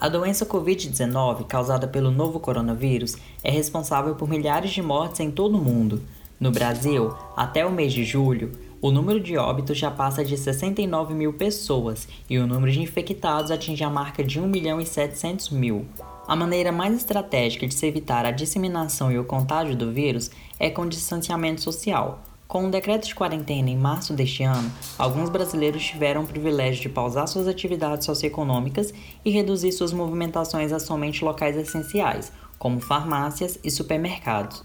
A doença Covid-19, causada pelo novo coronavírus, é responsável por milhares de mortes em todo o mundo. No Brasil, até o mês de julho, o número de óbitos já passa de 69 mil pessoas e o número de infectados atinge a marca de 1 milhão e 700 mil. A maneira mais estratégica de se evitar a disseminação e o contágio do vírus é com distanciamento social. Com o decreto de quarentena em março deste ano, alguns brasileiros tiveram o privilégio de pausar suas atividades socioeconômicas e reduzir suas movimentações a somente locais essenciais, como farmácias e supermercados.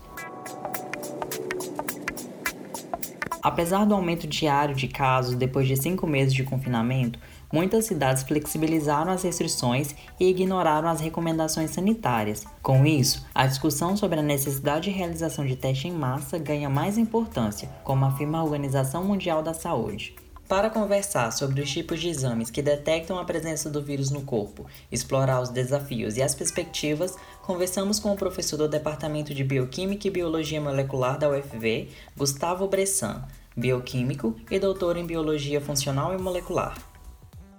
Apesar do aumento diário de casos depois de cinco meses de confinamento, muitas cidades flexibilizaram as restrições e ignoraram as recomendações sanitárias. Com isso, a discussão sobre a necessidade de realização de teste em massa ganha mais importância, como afirma a Organização Mundial da Saúde. Para conversar sobre os tipos de exames que detectam a presença do vírus no corpo, explorar os desafios e as perspectivas, conversamos com o professor do Departamento de Bioquímica e Biologia Molecular da UFV, Gustavo Bressan, bioquímico e doutor em Biologia Funcional e Molecular.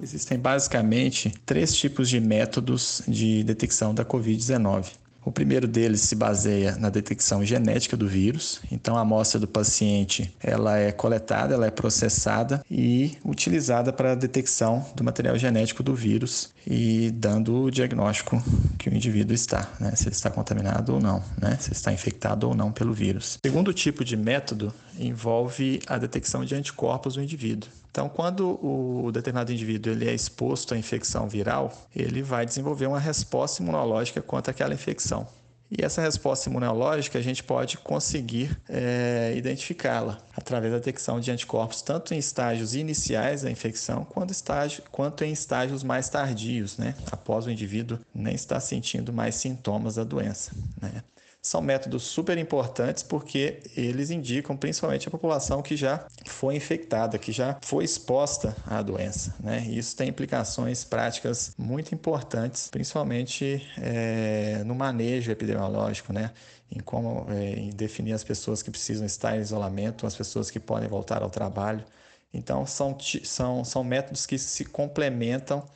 Existem basicamente três tipos de métodos de detecção da Covid-19. O primeiro deles se baseia na detecção genética do vírus. Então, a amostra do paciente ela é coletada, ela é processada e utilizada para a detecção do material genético do vírus e dando o diagnóstico que o indivíduo está, né? se ele está contaminado ou não, né? se ele está infectado ou não pelo vírus. O segundo tipo de método envolve a detecção de anticorpos do indivíduo. Então, quando o determinado indivíduo ele é exposto à infecção viral, ele vai desenvolver uma resposta imunológica contra aquela infecção. E essa resposta imunológica a gente pode conseguir é, identificá-la através da detecção de anticorpos, tanto em estágios iniciais da infecção, quanto, estágio, quanto em estágios mais tardios, né? após o indivíduo nem estar sentindo mais sintomas da doença. Né? São métodos super importantes porque eles indicam principalmente a população que já foi infectada, que já foi exposta à doença. Né? E isso tem implicações práticas muito importantes, principalmente é, no manejo epidemiológico, né? em como é, em definir as pessoas que precisam estar em isolamento, as pessoas que podem voltar ao trabalho. Então, são, são, são métodos que se complementam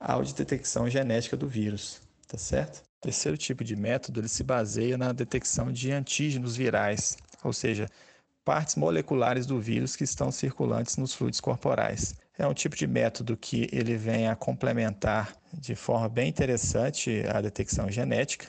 ao de detecção genética do vírus, tá certo? Terceiro tipo de método ele se baseia na detecção de antígenos virais, ou seja, partes moleculares do vírus que estão circulantes nos fluidos corporais. É um tipo de método que ele vem a complementar de forma bem interessante a detecção genética,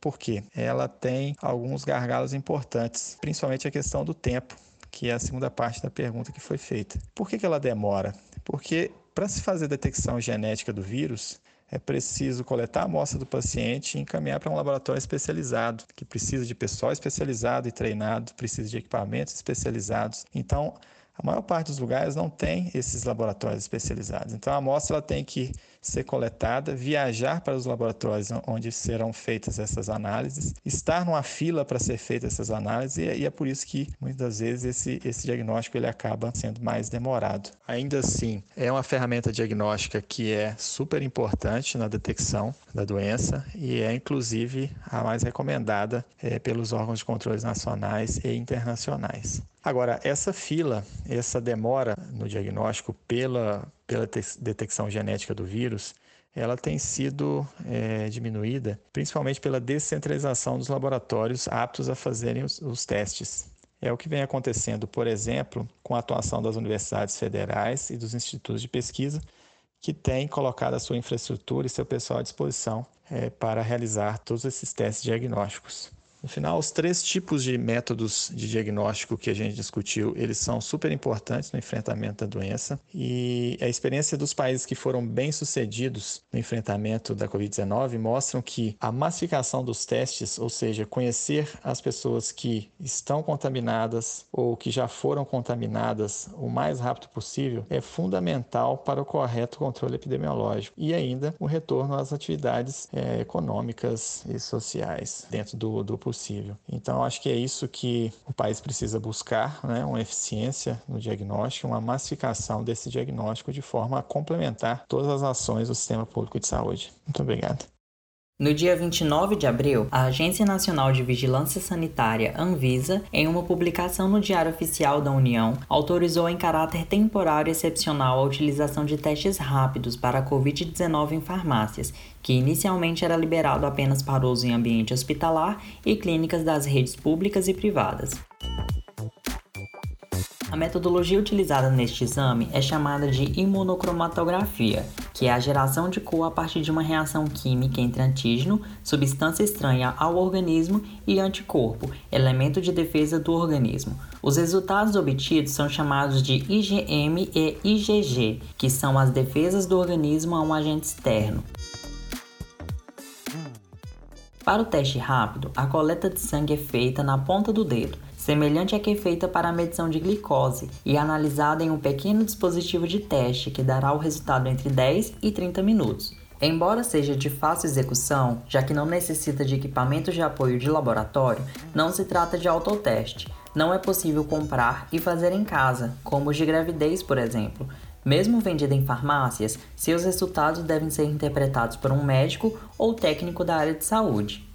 porque ela tem alguns gargalos importantes, principalmente a questão do tempo, que é a segunda parte da pergunta que foi feita. Por que, que ela demora? Porque para se fazer detecção genética do vírus, é preciso coletar a amostra do paciente e encaminhar para um laboratório especializado, que precisa de pessoal especializado e treinado, precisa de equipamentos especializados. Então, a maior parte dos lugares não tem esses laboratórios especializados. Então, a amostra ela tem que ser coletada, viajar para os laboratórios onde serão feitas essas análises, estar numa fila para ser feitas essas análises, e, é por isso que muitas vezes esse, esse diagnóstico ele acaba sendo mais demorado. Ainda assim, é uma ferramenta diagnóstica que é super importante na detecção da doença e é inclusive a mais recomendada é, pelos órgãos de controles nacionais e internacionais. Agora, essa fila, essa demora no diagnóstico pela, pela detecção genética do vírus, ela tem sido é, diminuída principalmente pela descentralização dos laboratórios aptos a fazerem os, os testes. É o que vem acontecendo, por exemplo, com a atuação das universidades federais e dos institutos de pesquisa, que têm colocado a sua infraestrutura e seu pessoal à disposição é, para realizar todos esses testes diagnósticos. No final, os três tipos de métodos de diagnóstico que a gente discutiu, eles são super importantes no enfrentamento da doença. E a experiência dos países que foram bem sucedidos no enfrentamento da Covid-19 mostram que a massificação dos testes, ou seja, conhecer as pessoas que estão contaminadas ou que já foram contaminadas o mais rápido possível, é fundamental para o correto controle epidemiológico e ainda o retorno às atividades é, econômicas e sociais dentro do, do possível. Então, acho que é isso que o país precisa buscar, né? uma eficiência no diagnóstico, uma massificação desse diagnóstico de forma a complementar todas as ações do sistema público de saúde. Muito obrigado. No dia 29 de abril, a Agência Nacional de Vigilância Sanitária, Anvisa, em uma publicação no Diário Oficial da União, autorizou em caráter temporário e excepcional a utilização de testes rápidos para a Covid-19 em farmácias, que inicialmente era liberado apenas para uso em ambiente hospitalar e clínicas das redes públicas e privadas. Metodologia utilizada neste exame é chamada de imunocromatografia, que é a geração de cor a partir de uma reação química entre antígeno, substância estranha ao organismo, e anticorpo, elemento de defesa do organismo. Os resultados obtidos são chamados de IgM e IgG, que são as defesas do organismo a um agente externo. Para o teste rápido, a coleta de sangue é feita na ponta do dedo, semelhante à que é feita para a medição de glicose e analisada em um pequeno dispositivo de teste que dará o resultado entre 10 e 30 minutos. Embora seja de fácil execução, já que não necessita de equipamentos de apoio de laboratório, não se trata de autoteste. Não é possível comprar e fazer em casa, como os de gravidez, por exemplo. Mesmo vendido em farmácias, seus resultados devem ser interpretados por um médico ou técnico da área de saúde.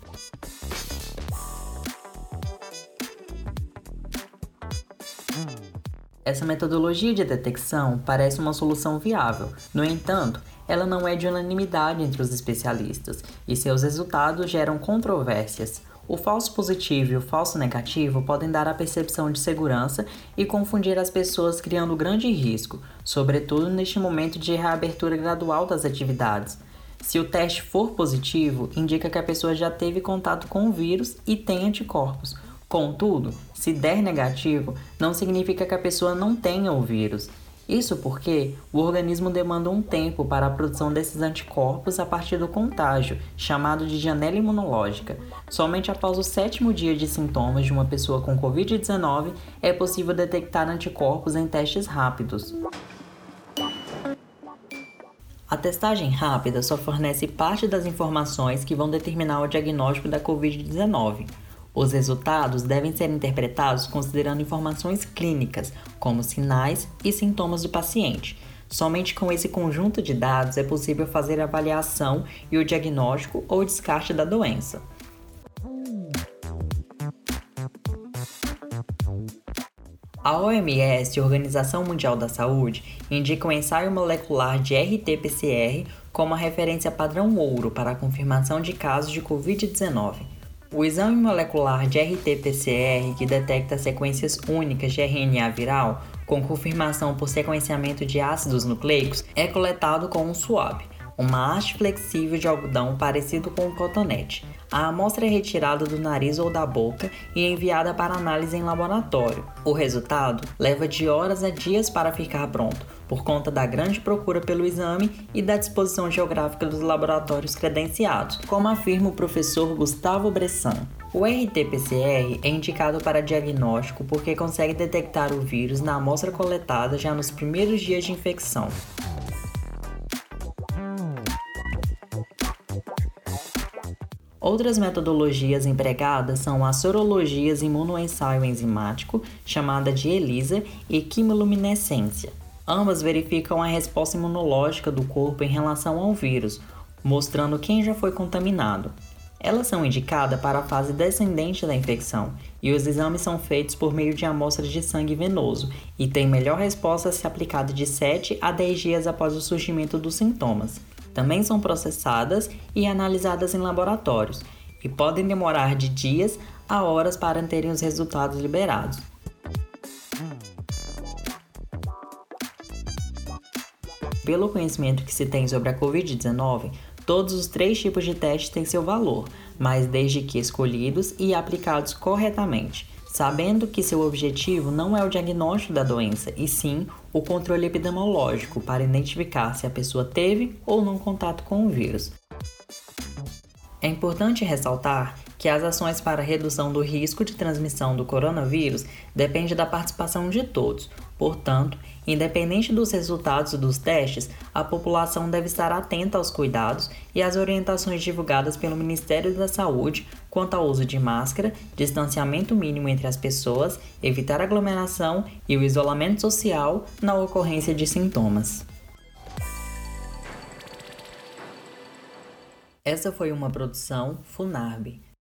Essa metodologia de detecção parece uma solução viável, no entanto, ela não é de unanimidade entre os especialistas e seus resultados geram controvérsias. O falso positivo e o falso negativo podem dar a percepção de segurança e confundir as pessoas, criando grande risco, sobretudo neste momento de reabertura gradual das atividades. Se o teste for positivo, indica que a pessoa já teve contato com o vírus e tem anticorpos, Contudo, se der negativo, não significa que a pessoa não tenha o vírus. Isso porque o organismo demanda um tempo para a produção desses anticorpos a partir do contágio, chamado de janela imunológica. Somente após o sétimo dia de sintomas de uma pessoa com Covid-19 é possível detectar anticorpos em testes rápidos. A testagem rápida só fornece parte das informações que vão determinar o diagnóstico da Covid-19. Os resultados devem ser interpretados considerando informações clínicas, como sinais e sintomas do paciente. Somente com esse conjunto de dados é possível fazer a avaliação e o diagnóstico ou descarte da doença. A OMS, Organização Mundial da Saúde, indica o ensaio molecular de RT-PCR como a referência padrão ouro para a confirmação de casos de Covid-19. O exame molecular de RT-PCR, que detecta sequências únicas de RNA viral com confirmação por sequenciamento de ácidos nucleicos, é coletado com um swab, uma haste flexível de algodão parecido com um cotonete. A amostra é retirada do nariz ou da boca e enviada para análise em laboratório. O resultado leva de horas a dias para ficar pronto, por conta da grande procura pelo exame e da disposição geográfica dos laboratórios credenciados, como afirma o professor Gustavo Bressan. O RT-PCR é indicado para diagnóstico porque consegue detectar o vírus na amostra coletada já nos primeiros dias de infecção. Outras metodologias empregadas são as sorologias imunoensaio enzimático, chamada de ELISA, e quimiluminescência. Ambas verificam a resposta imunológica do corpo em relação ao vírus, mostrando quem já foi contaminado. Elas são indicadas para a fase descendente da infecção e os exames são feitos por meio de amostras de sangue venoso e têm melhor resposta se aplicada de 7 a 10 dias após o surgimento dos sintomas. Também são processadas e analisadas em laboratórios e podem demorar de dias a horas para terem os resultados liberados. Pelo conhecimento que se tem sobre a Covid-19, todos os três tipos de testes têm seu valor, mas desde que escolhidos e aplicados corretamente, sabendo que seu objetivo não é o diagnóstico da doença, e sim o controle epidemiológico para identificar se a pessoa teve ou não contato com o vírus. É importante ressaltar que as ações para redução do risco de transmissão do coronavírus dependem da participação de todos. Portanto, independente dos resultados dos testes, a população deve estar atenta aos cuidados e às orientações divulgadas pelo Ministério da Saúde quanto ao uso de máscara, distanciamento mínimo entre as pessoas, evitar aglomeração e o isolamento social na ocorrência de sintomas. Essa foi uma produção Funarb.